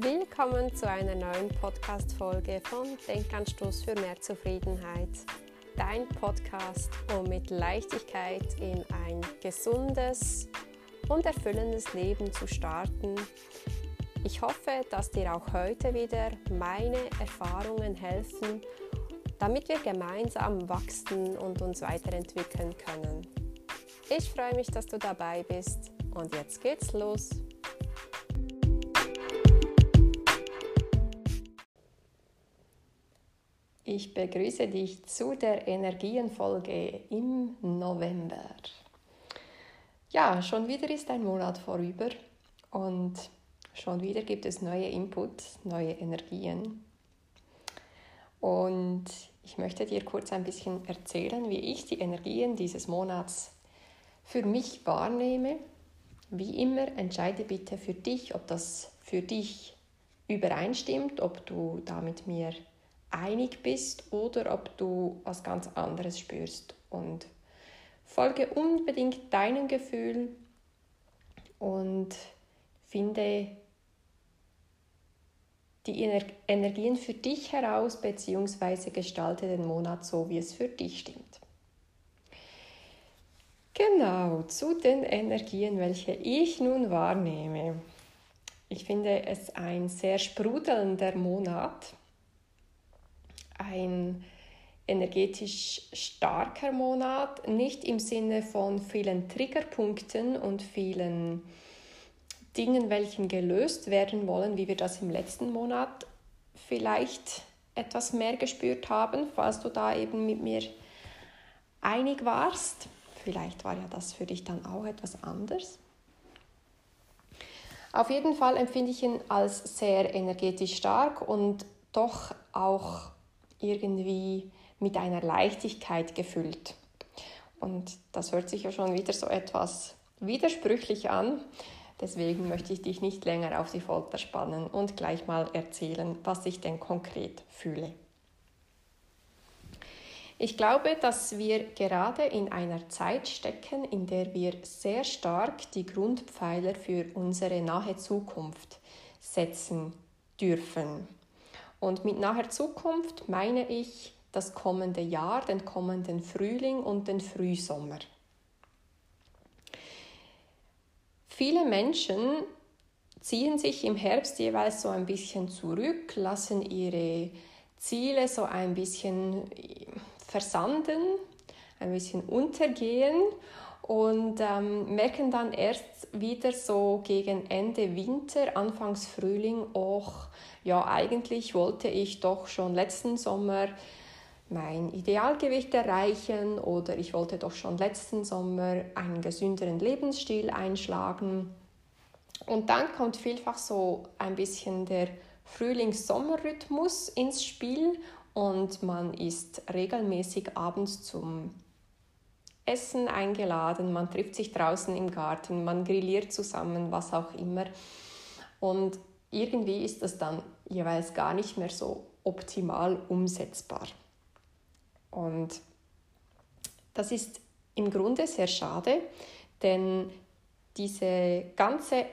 Willkommen zu einer neuen Podcast-Folge von Denkanstoß für mehr Zufriedenheit. Dein Podcast, um mit Leichtigkeit in ein gesundes und erfüllendes Leben zu starten. Ich hoffe, dass dir auch heute wieder meine Erfahrungen helfen, damit wir gemeinsam wachsen und uns weiterentwickeln können. Ich freue mich, dass du dabei bist und jetzt geht's los. Ich begrüße dich zu der Energienfolge im November. Ja, schon wieder ist ein Monat vorüber und schon wieder gibt es neue Inputs, neue Energien. Und ich möchte dir kurz ein bisschen erzählen, wie ich die Energien dieses Monats für mich wahrnehme. Wie immer, entscheide bitte für dich, ob das für dich übereinstimmt, ob du da mit mir einig bist oder ob du was ganz anderes spürst. Und folge unbedingt deinem Gefühl und finde die Energien für dich heraus bzw. gestalte den Monat so, wie es für dich stimmt. Genau, zu den Energien, welche ich nun wahrnehme. Ich finde es ein sehr sprudelnder Monat ein energetisch starker Monat, nicht im Sinne von vielen Triggerpunkten und vielen Dingen, welchen gelöst werden wollen, wie wir das im letzten Monat vielleicht etwas mehr gespürt haben, falls du da eben mit mir einig warst. Vielleicht war ja das für dich dann auch etwas anders. Auf jeden Fall empfinde ich ihn als sehr energetisch stark und doch auch irgendwie mit einer Leichtigkeit gefüllt. Und das hört sich ja schon wieder so etwas widersprüchlich an. Deswegen möchte ich dich nicht länger auf die Folter spannen und gleich mal erzählen, was ich denn konkret fühle. Ich glaube, dass wir gerade in einer Zeit stecken, in der wir sehr stark die Grundpfeiler für unsere nahe Zukunft setzen dürfen. Und mit naher Zukunft meine ich das kommende Jahr, den kommenden Frühling und den Frühsommer. Viele Menschen ziehen sich im Herbst jeweils so ein bisschen zurück, lassen ihre Ziele so ein bisschen versanden, ein bisschen untergehen und ähm, merken dann erst wieder so gegen Ende Winter, Anfangs Frühling, auch ja, eigentlich wollte ich doch schon letzten Sommer mein Idealgewicht erreichen oder ich wollte doch schon letzten Sommer einen gesünderen Lebensstil einschlagen. Und dann kommt vielfach so ein bisschen der Frühlings-Sommer-Rhythmus ins Spiel und man ist regelmäßig abends zum Essen eingeladen, man trifft sich draußen im Garten, man grilliert zusammen, was auch immer. Und irgendwie ist das dann jeweils gar nicht mehr so optimal umsetzbar. Und das ist im Grunde sehr schade, denn diese ganze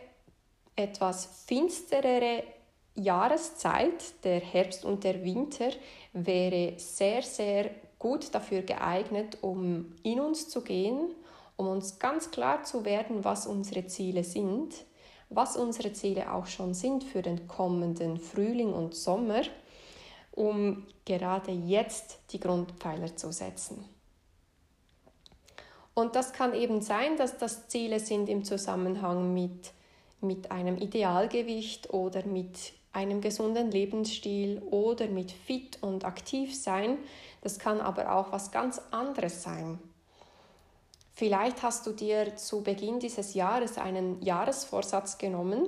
etwas finsterere Jahreszeit, der Herbst und der Winter, wäre sehr, sehr gut dafür geeignet, um in uns zu gehen, um uns ganz klar zu werden, was unsere Ziele sind was unsere Ziele auch schon sind für den kommenden Frühling und Sommer, um gerade jetzt die Grundpfeiler zu setzen. Und das kann eben sein, dass das Ziele sind im Zusammenhang mit, mit einem Idealgewicht oder mit einem gesunden Lebensstil oder mit fit und aktiv sein. Das kann aber auch was ganz anderes sein. Vielleicht hast du dir zu Beginn dieses Jahres einen Jahresvorsatz genommen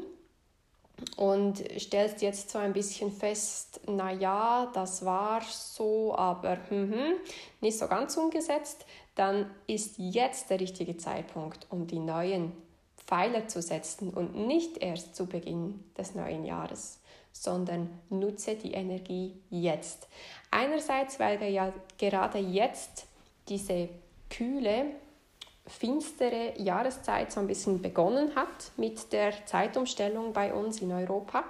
und stellst jetzt so ein bisschen fest, na ja, das war so, aber hm, nicht so ganz umgesetzt, dann ist jetzt der richtige Zeitpunkt, um die neuen Pfeiler zu setzen und nicht erst zu Beginn des neuen Jahres, sondern nutze die Energie jetzt. Einerseits, weil wir ja gerade jetzt diese kühle finstere Jahreszeit so ein bisschen begonnen hat mit der Zeitumstellung bei uns in Europa.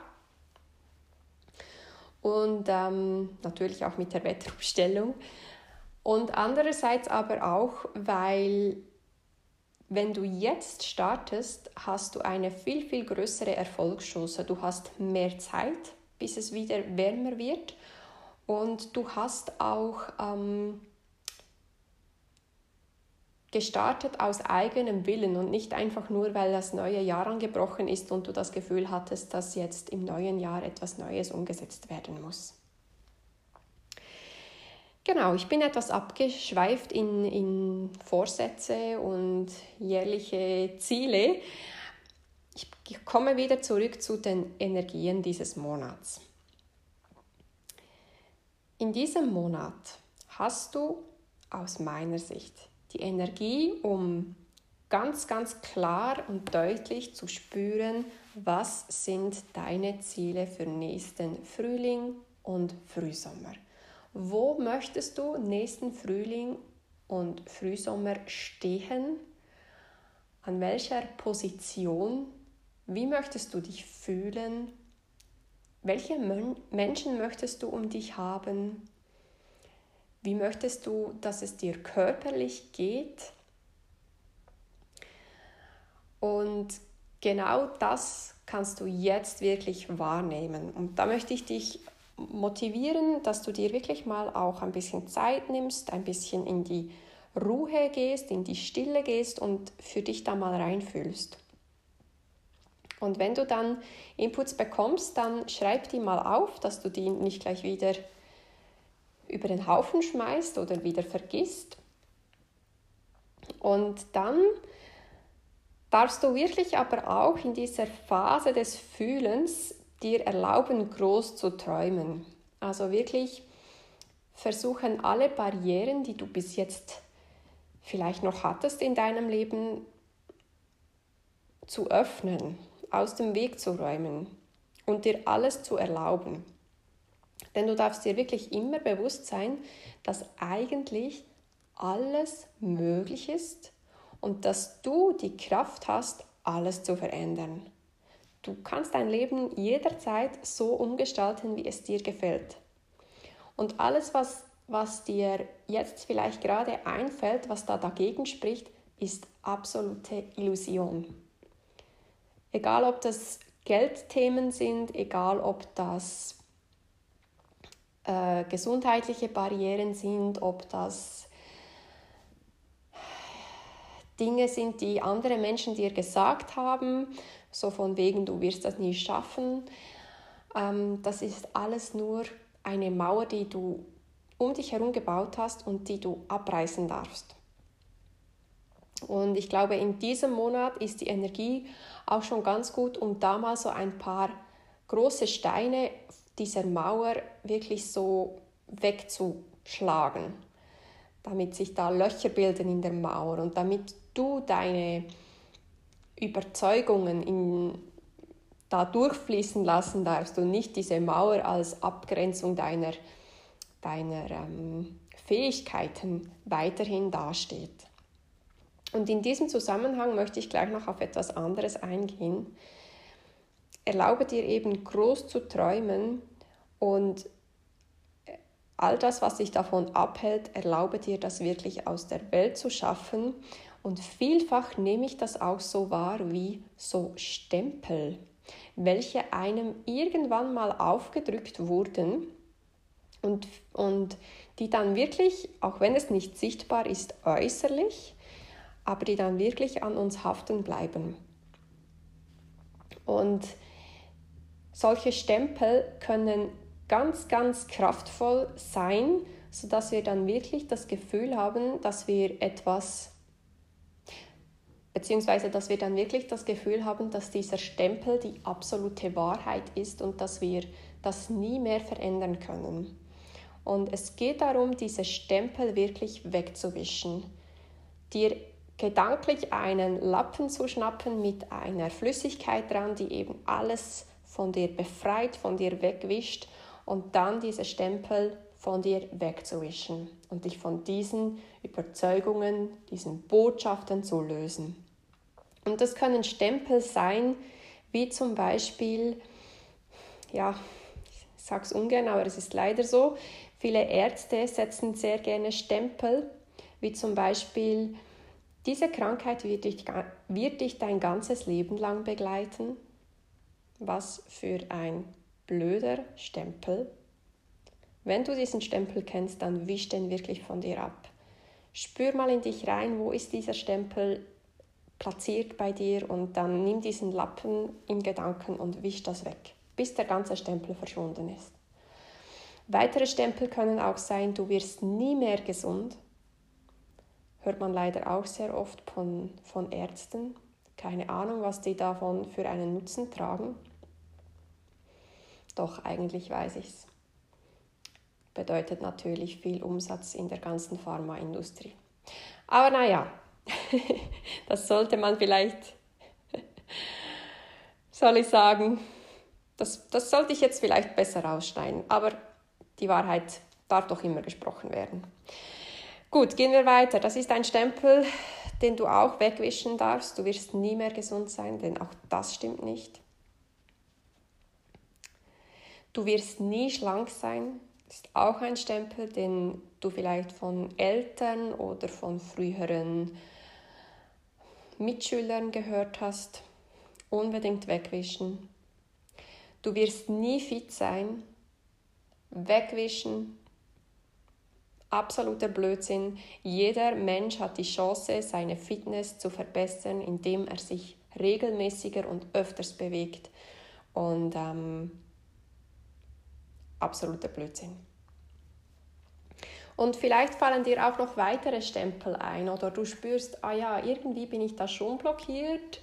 und ähm, natürlich auch mit der Wetterumstellung. Und andererseits aber auch, weil wenn du jetzt startest, hast du eine viel, viel größere Erfolgschance. Du hast mehr Zeit, bis es wieder wärmer wird. Und du hast auch ähm, gestartet aus eigenem Willen und nicht einfach nur, weil das neue Jahr angebrochen ist und du das Gefühl hattest, dass jetzt im neuen Jahr etwas Neues umgesetzt werden muss. Genau, ich bin etwas abgeschweift in, in Vorsätze und jährliche Ziele. Ich komme wieder zurück zu den Energien dieses Monats. In diesem Monat hast du aus meiner Sicht die Energie, um ganz, ganz klar und deutlich zu spüren, was sind deine Ziele für nächsten Frühling und Frühsommer. Wo möchtest du nächsten Frühling und Frühsommer stehen? An welcher Position? Wie möchtest du dich fühlen? Welche Menschen möchtest du um dich haben? Wie möchtest du, dass es dir körperlich geht? Und genau das kannst du jetzt wirklich wahrnehmen. Und da möchte ich dich motivieren, dass du dir wirklich mal auch ein bisschen Zeit nimmst, ein bisschen in die Ruhe gehst, in die Stille gehst und für dich da mal reinfühlst. Und wenn du dann Inputs bekommst, dann schreib die mal auf, dass du die nicht gleich wieder über den Haufen schmeißt oder wieder vergisst. Und dann darfst du wirklich aber auch in dieser Phase des Fühlens dir erlauben, groß zu träumen. Also wirklich versuchen, alle Barrieren, die du bis jetzt vielleicht noch hattest in deinem Leben, zu öffnen, aus dem Weg zu räumen und dir alles zu erlauben. Denn du darfst dir wirklich immer bewusst sein, dass eigentlich alles möglich ist und dass du die Kraft hast, alles zu verändern. Du kannst dein Leben jederzeit so umgestalten, wie es dir gefällt. Und alles, was, was dir jetzt vielleicht gerade einfällt, was da dagegen spricht, ist absolute Illusion. Egal ob das Geldthemen sind, egal ob das äh, gesundheitliche Barrieren sind, ob das Dinge sind, die andere Menschen dir gesagt haben, so von wegen, du wirst das nie schaffen. Ähm, das ist alles nur eine Mauer, die du um dich herum gebaut hast und die du abreißen darfst. Und ich glaube, in diesem Monat ist die Energie auch schon ganz gut, um da mal so ein paar große Steine dieser Mauer wirklich so wegzuschlagen, damit sich da Löcher bilden in der Mauer und damit du deine Überzeugungen in, da durchfließen lassen darfst und nicht diese Mauer als Abgrenzung deiner, deiner ähm, Fähigkeiten weiterhin dasteht. Und in diesem Zusammenhang möchte ich gleich noch auf etwas anderes eingehen. Erlaube dir eben groß zu träumen und all das, was dich davon abhält, erlaube dir das wirklich aus der Welt zu schaffen und vielfach nehme ich das auch so wahr wie so Stempel, welche einem irgendwann mal aufgedrückt wurden und, und die dann wirklich, auch wenn es nicht sichtbar ist äußerlich, aber die dann wirklich an uns haften bleiben. Und solche Stempel können ganz, ganz kraftvoll sein, sodass wir dann wirklich das Gefühl haben, dass wir etwas beziehungsweise dass wir dann wirklich das Gefühl haben, dass dieser Stempel die absolute Wahrheit ist und dass wir das nie mehr verändern können. Und es geht darum, diese Stempel wirklich wegzuwischen, dir gedanklich einen Lappen zu schnappen mit einer Flüssigkeit dran, die eben alles von dir befreit, von dir wegwischt und dann diese Stempel von dir wegzuwischen und dich von diesen Überzeugungen, diesen Botschaften zu lösen. Und das können Stempel sein, wie zum Beispiel, ja, sage es ungern, aber es ist leider so. Viele Ärzte setzen sehr gerne Stempel, wie zum Beispiel, diese Krankheit wird dich, wird dich dein ganzes Leben lang begleiten. Was für ein blöder Stempel. Wenn du diesen Stempel kennst, dann wisch den wirklich von dir ab. Spür mal in dich rein, wo ist dieser Stempel platziert bei dir und dann nimm diesen Lappen in Gedanken und wisch das weg, bis der ganze Stempel verschwunden ist. Weitere Stempel können auch sein, du wirst nie mehr gesund. Hört man leider auch sehr oft von, von Ärzten. Keine Ahnung, was die davon für einen Nutzen tragen. Doch eigentlich weiß ich es. Bedeutet natürlich viel Umsatz in der ganzen Pharmaindustrie. Aber naja, das sollte man vielleicht, soll ich sagen, das, das sollte ich jetzt vielleicht besser ausschneiden. Aber die Wahrheit darf doch immer gesprochen werden. Gut, gehen wir weiter. Das ist ein Stempel, den du auch wegwischen darfst. Du wirst nie mehr gesund sein, denn auch das stimmt nicht. Du wirst nie schlank sein. Das ist auch ein Stempel, den du vielleicht von Eltern oder von früheren Mitschülern gehört hast. Unbedingt wegwischen. Du wirst nie fit sein. Wegwischen. Absoluter Blödsinn. Jeder Mensch hat die Chance, seine Fitness zu verbessern, indem er sich regelmäßiger und öfters bewegt. Und ähm, absoluter Blödsinn. Und vielleicht fallen dir auch noch weitere Stempel ein oder du spürst, ah ja, irgendwie bin ich da schon blockiert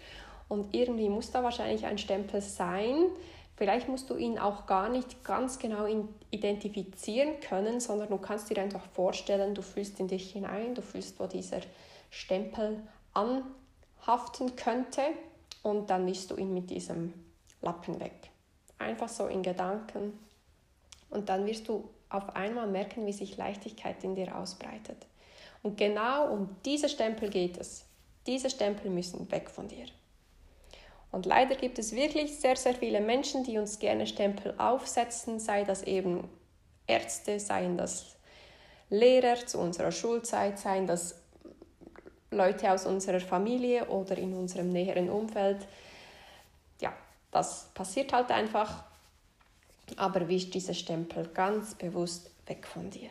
und irgendwie muss da wahrscheinlich ein Stempel sein. Vielleicht musst du ihn auch gar nicht ganz genau identifizieren können, sondern du kannst dir einfach vorstellen, du fühlst in dich hinein, du fühlst, wo dieser Stempel anhaften könnte und dann mischst du ihn mit diesem Lappen weg. Einfach so in Gedanken und dann wirst du auf einmal merken, wie sich Leichtigkeit in dir ausbreitet. Und genau um diese Stempel geht es. Diese Stempel müssen weg von dir. Und leider gibt es wirklich sehr, sehr viele Menschen, die uns gerne Stempel aufsetzen, sei das eben Ärzte, seien das Lehrer zu unserer Schulzeit, seien das Leute aus unserer Familie oder in unserem näheren Umfeld. Ja, das passiert halt einfach aber wisch diese Stempel ganz bewusst weg von dir.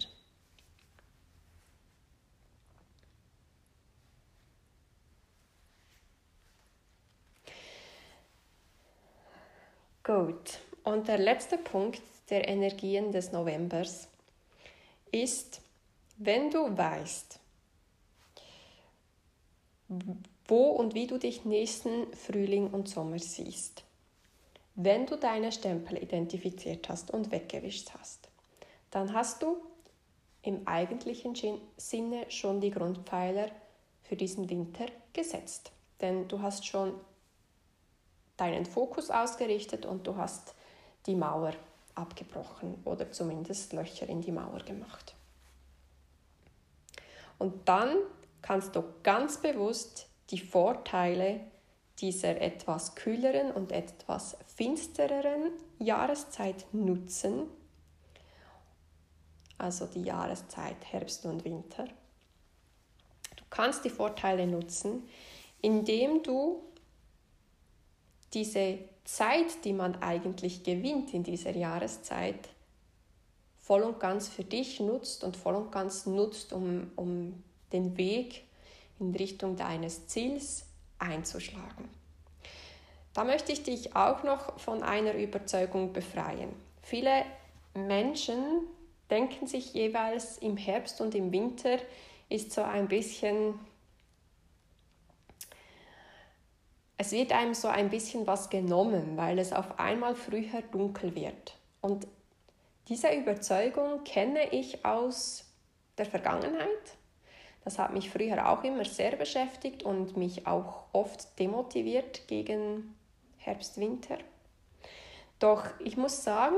Gut, und der letzte Punkt der Energien des Novembers ist, wenn du weißt, wo und wie du dich nächsten Frühling und Sommer siehst wenn du deine Stempel identifiziert hast und weggewischt hast, dann hast du im eigentlichen Sinne schon die Grundpfeiler für diesen Winter gesetzt. Denn du hast schon deinen Fokus ausgerichtet und du hast die Mauer abgebrochen oder zumindest Löcher in die Mauer gemacht. Und dann kannst du ganz bewusst die Vorteile dieser etwas kühleren und etwas finstereren Jahreszeit nutzen, also die Jahreszeit Herbst und Winter. Du kannst die Vorteile nutzen, indem du diese Zeit, die man eigentlich gewinnt in dieser Jahreszeit, voll und ganz für dich nutzt und voll und ganz nutzt, um, um den Weg in Richtung deines Ziels einzuschlagen. Da möchte ich dich auch noch von einer Überzeugung befreien. Viele Menschen denken sich jeweils im Herbst und im Winter ist so ein bisschen, es wird einem so ein bisschen was genommen, weil es auf einmal früher dunkel wird. Und diese Überzeugung kenne ich aus der Vergangenheit. Das hat mich früher auch immer sehr beschäftigt und mich auch oft demotiviert gegen Herbst, Winter. Doch ich muss sagen,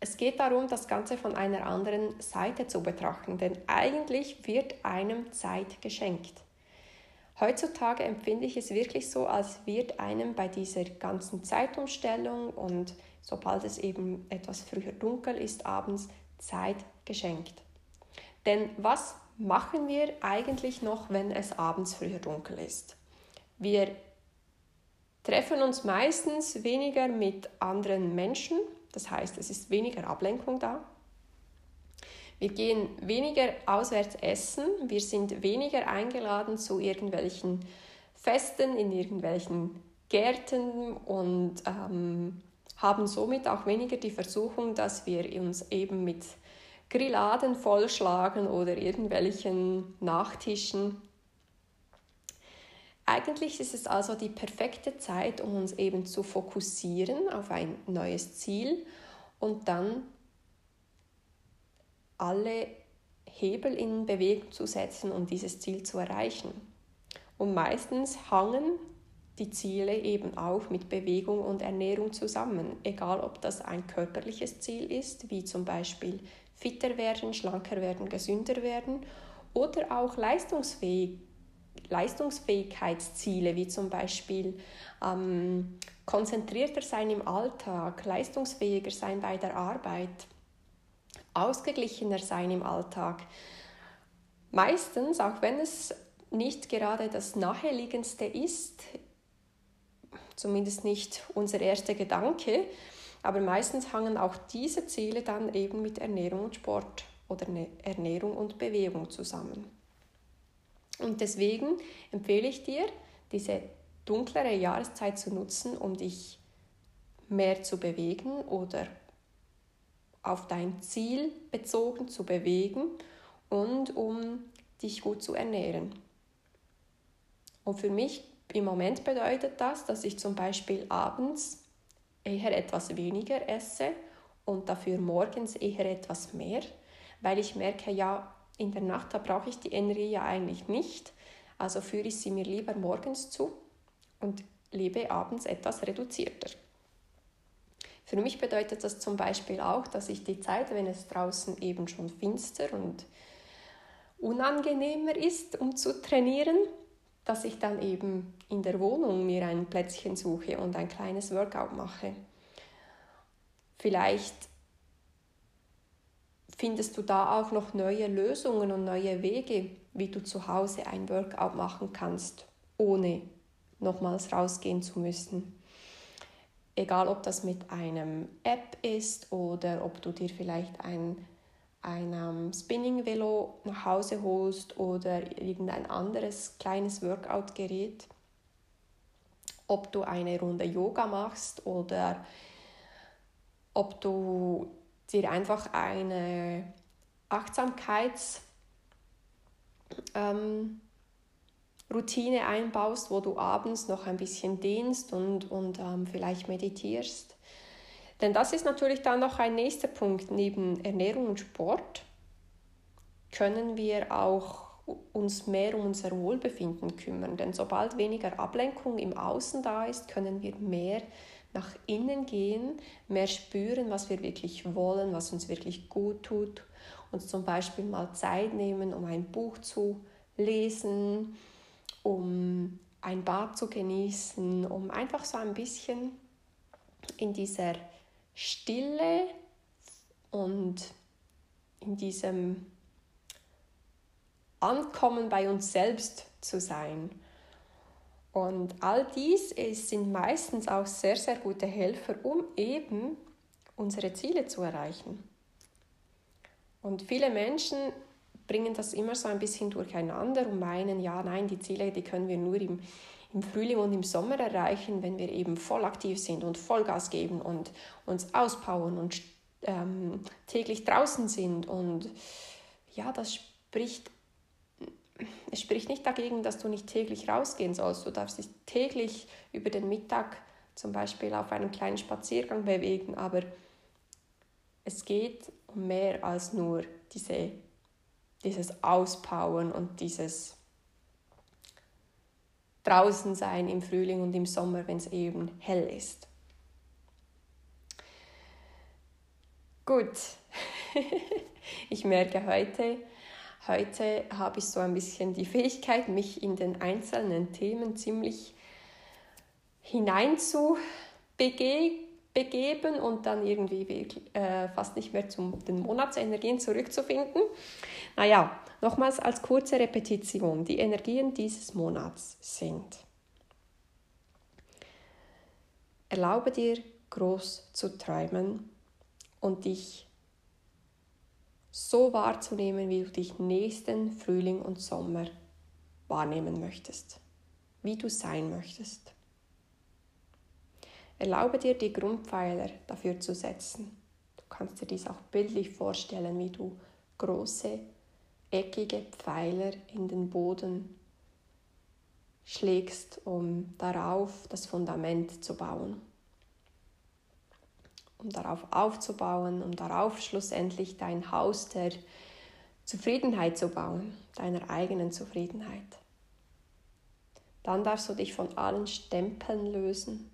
es geht darum, das Ganze von einer anderen Seite zu betrachten, denn eigentlich wird einem Zeit geschenkt. Heutzutage empfinde ich es wirklich so, als wird einem bei dieser ganzen Zeitumstellung und sobald es eben etwas früher dunkel ist, abends Zeit geschenkt. Denn was machen wir eigentlich noch, wenn es abends früher dunkel ist? Wir treffen uns meistens weniger mit anderen Menschen, das heißt, es ist weniger Ablenkung da. Wir gehen weniger auswärts essen, wir sind weniger eingeladen zu irgendwelchen Festen in irgendwelchen Gärten und ähm, haben somit auch weniger die Versuchung, dass wir uns eben mit Grilladen vollschlagen oder irgendwelchen Nachtischen. Eigentlich ist es also die perfekte Zeit, um uns eben zu fokussieren auf ein neues Ziel und dann alle Hebel in Bewegung zu setzen, um dieses Ziel zu erreichen. Und meistens hangen die Ziele eben auch mit Bewegung und Ernährung zusammen, egal ob das ein körperliches Ziel ist, wie zum Beispiel fitter werden, schlanker werden, gesünder werden, oder auch leistungsfähig, Leistungsfähigkeitsziele, wie zum Beispiel ähm, konzentrierter sein im Alltag, leistungsfähiger sein bei der Arbeit, ausgeglichener sein im Alltag. Meistens, auch wenn es nicht gerade das naheliegendste ist, zumindest nicht unser erster Gedanke, aber meistens hangen auch diese Ziele dann eben mit Ernährung und Sport oder ne, Ernährung und Bewegung zusammen. Und deswegen empfehle ich dir, diese dunklere Jahreszeit zu nutzen, um dich mehr zu bewegen oder auf dein Ziel bezogen zu bewegen und um dich gut zu ernähren. Und für mich im Moment bedeutet das, dass ich zum Beispiel abends eher etwas weniger esse und dafür morgens eher etwas mehr, weil ich merke, ja, in der Nacht, da brauche ich die Energie ja eigentlich nicht, also führe ich sie mir lieber morgens zu und lebe abends etwas reduzierter. Für mich bedeutet das zum Beispiel auch, dass ich die Zeit, wenn es draußen eben schon finster und unangenehmer ist, um zu trainieren, dass ich dann eben in der Wohnung mir ein Plätzchen suche und ein kleines Workout mache. Vielleicht findest du da auch noch neue Lösungen und neue Wege, wie du zu Hause ein Workout machen kannst, ohne nochmals rausgehen zu müssen. Egal, ob das mit einem App ist oder ob du dir vielleicht ein, ein um, Spinning-Velo nach Hause holst oder irgendein anderes kleines Workout-Gerät. Ob du eine Runde Yoga machst oder ob du dir einfach eine Achtsamkeits- ähm, einbaust, wo du abends noch ein bisschen dehnst und, und ähm, vielleicht meditierst. Denn das ist natürlich dann noch ein nächster Punkt. Neben Ernährung und Sport können wir auch uns mehr um unser Wohlbefinden kümmern. Denn sobald weniger Ablenkung im Außen da ist, können wir mehr nach innen gehen, mehr spüren, was wir wirklich wollen, was uns wirklich gut tut. Uns zum Beispiel mal Zeit nehmen, um ein Buch zu lesen, um ein Bad zu genießen, um einfach so ein bisschen in dieser Stille und in diesem Ankommen bei uns selbst zu sein. Und all dies ist, sind meistens auch sehr, sehr gute Helfer, um eben unsere Ziele zu erreichen. Und viele Menschen bringen das immer so ein bisschen durcheinander und meinen, ja, nein, die Ziele, die können wir nur im, im Frühling und im Sommer erreichen, wenn wir eben voll aktiv sind und Vollgas geben und uns auspowern und ähm, täglich draußen sind. Und ja, das spricht, es spricht nicht dagegen, dass du nicht täglich rausgehen sollst. Du darfst dich täglich über den Mittag zum Beispiel auf einen kleinen Spaziergang bewegen, aber es geht um mehr als nur diese dieses Auspowern und dieses draußen sein im Frühling und im Sommer, wenn es eben hell ist. Gut, ich merke heute Heute habe ich so ein bisschen die Fähigkeit, mich in den einzelnen Themen ziemlich hineinzubegeben und dann irgendwie äh, fast nicht mehr zu den Monatsenergien zurückzufinden. Naja, nochmals als kurze Repetition. Die Energien dieses Monats sind. Erlaube dir, groß zu träumen und dich so wahrzunehmen, wie du dich nächsten Frühling und Sommer wahrnehmen möchtest, wie du sein möchtest. Erlaube dir, die Grundpfeiler dafür zu setzen. Du kannst dir dies auch bildlich vorstellen, wie du große, eckige Pfeiler in den Boden schlägst, um darauf das Fundament zu bauen um darauf aufzubauen, um darauf schlussendlich dein Haus der Zufriedenheit zu bauen, deiner eigenen Zufriedenheit. Dann darfst du dich von allen Stempeln lösen,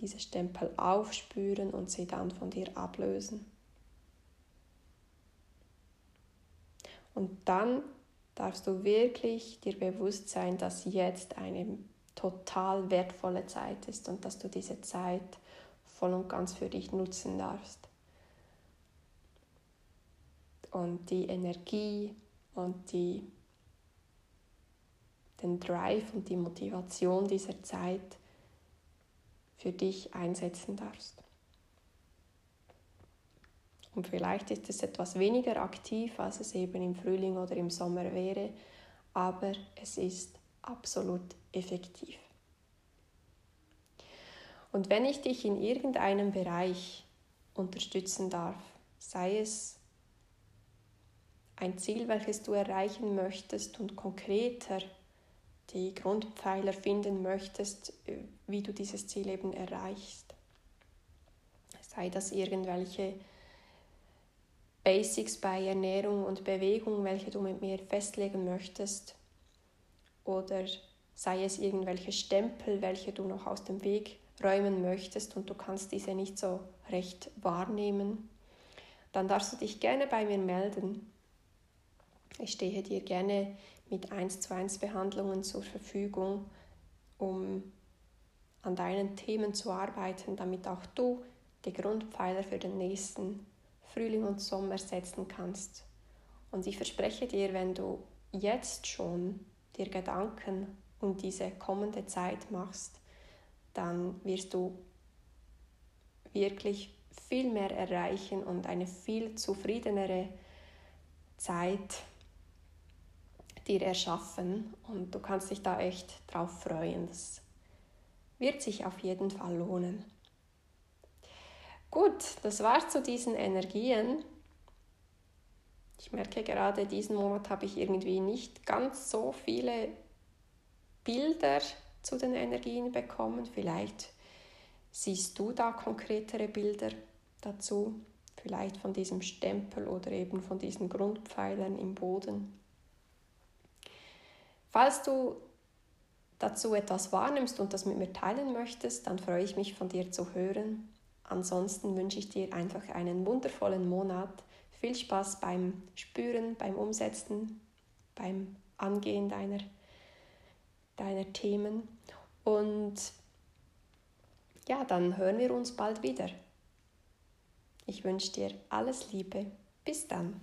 diese Stempel aufspüren und sie dann von dir ablösen. Und dann darfst du wirklich dir bewusst sein, dass jetzt eine total wertvolle Zeit ist und dass du diese Zeit voll und ganz für dich nutzen darfst. Und die Energie und die, den Drive und die Motivation dieser Zeit für dich einsetzen darfst. Und vielleicht ist es etwas weniger aktiv, als es eben im Frühling oder im Sommer wäre, aber es ist absolut effektiv. Und wenn ich dich in irgendeinem Bereich unterstützen darf, sei es ein Ziel, welches du erreichen möchtest und konkreter die Grundpfeiler finden möchtest, wie du dieses Ziel eben erreichst. Sei das irgendwelche Basics bei Ernährung und Bewegung, welche du mit mir festlegen möchtest, oder sei es irgendwelche Stempel, welche du noch aus dem Weg räumen möchtest und du kannst diese nicht so recht wahrnehmen, dann darfst du dich gerne bei mir melden. Ich stehe dir gerne mit 1 zu 1 Behandlungen zur Verfügung, um an deinen Themen zu arbeiten, damit auch du die Grundpfeiler für den nächsten Frühling und Sommer setzen kannst. Und ich verspreche dir, wenn du jetzt schon dir Gedanken um diese kommende Zeit machst, dann wirst du wirklich viel mehr erreichen und eine viel zufriedenere Zeit dir erschaffen und du kannst dich da echt drauf freuen. Das wird sich auf jeden Fall lohnen. Gut, das war's zu diesen Energien. Ich merke gerade, diesen Monat habe ich irgendwie nicht ganz so viele Bilder zu den Energien bekommen. Vielleicht siehst du da konkretere Bilder dazu, vielleicht von diesem Stempel oder eben von diesen Grundpfeilern im Boden. Falls du dazu etwas wahrnimmst und das mit mir teilen möchtest, dann freue ich mich von dir zu hören. Ansonsten wünsche ich dir einfach einen wundervollen Monat viel Spaß beim Spüren, beim Umsetzen, beim Angehen deiner, deiner Themen. Und ja, dann hören wir uns bald wieder. Ich wünsche dir alles Liebe. Bis dann.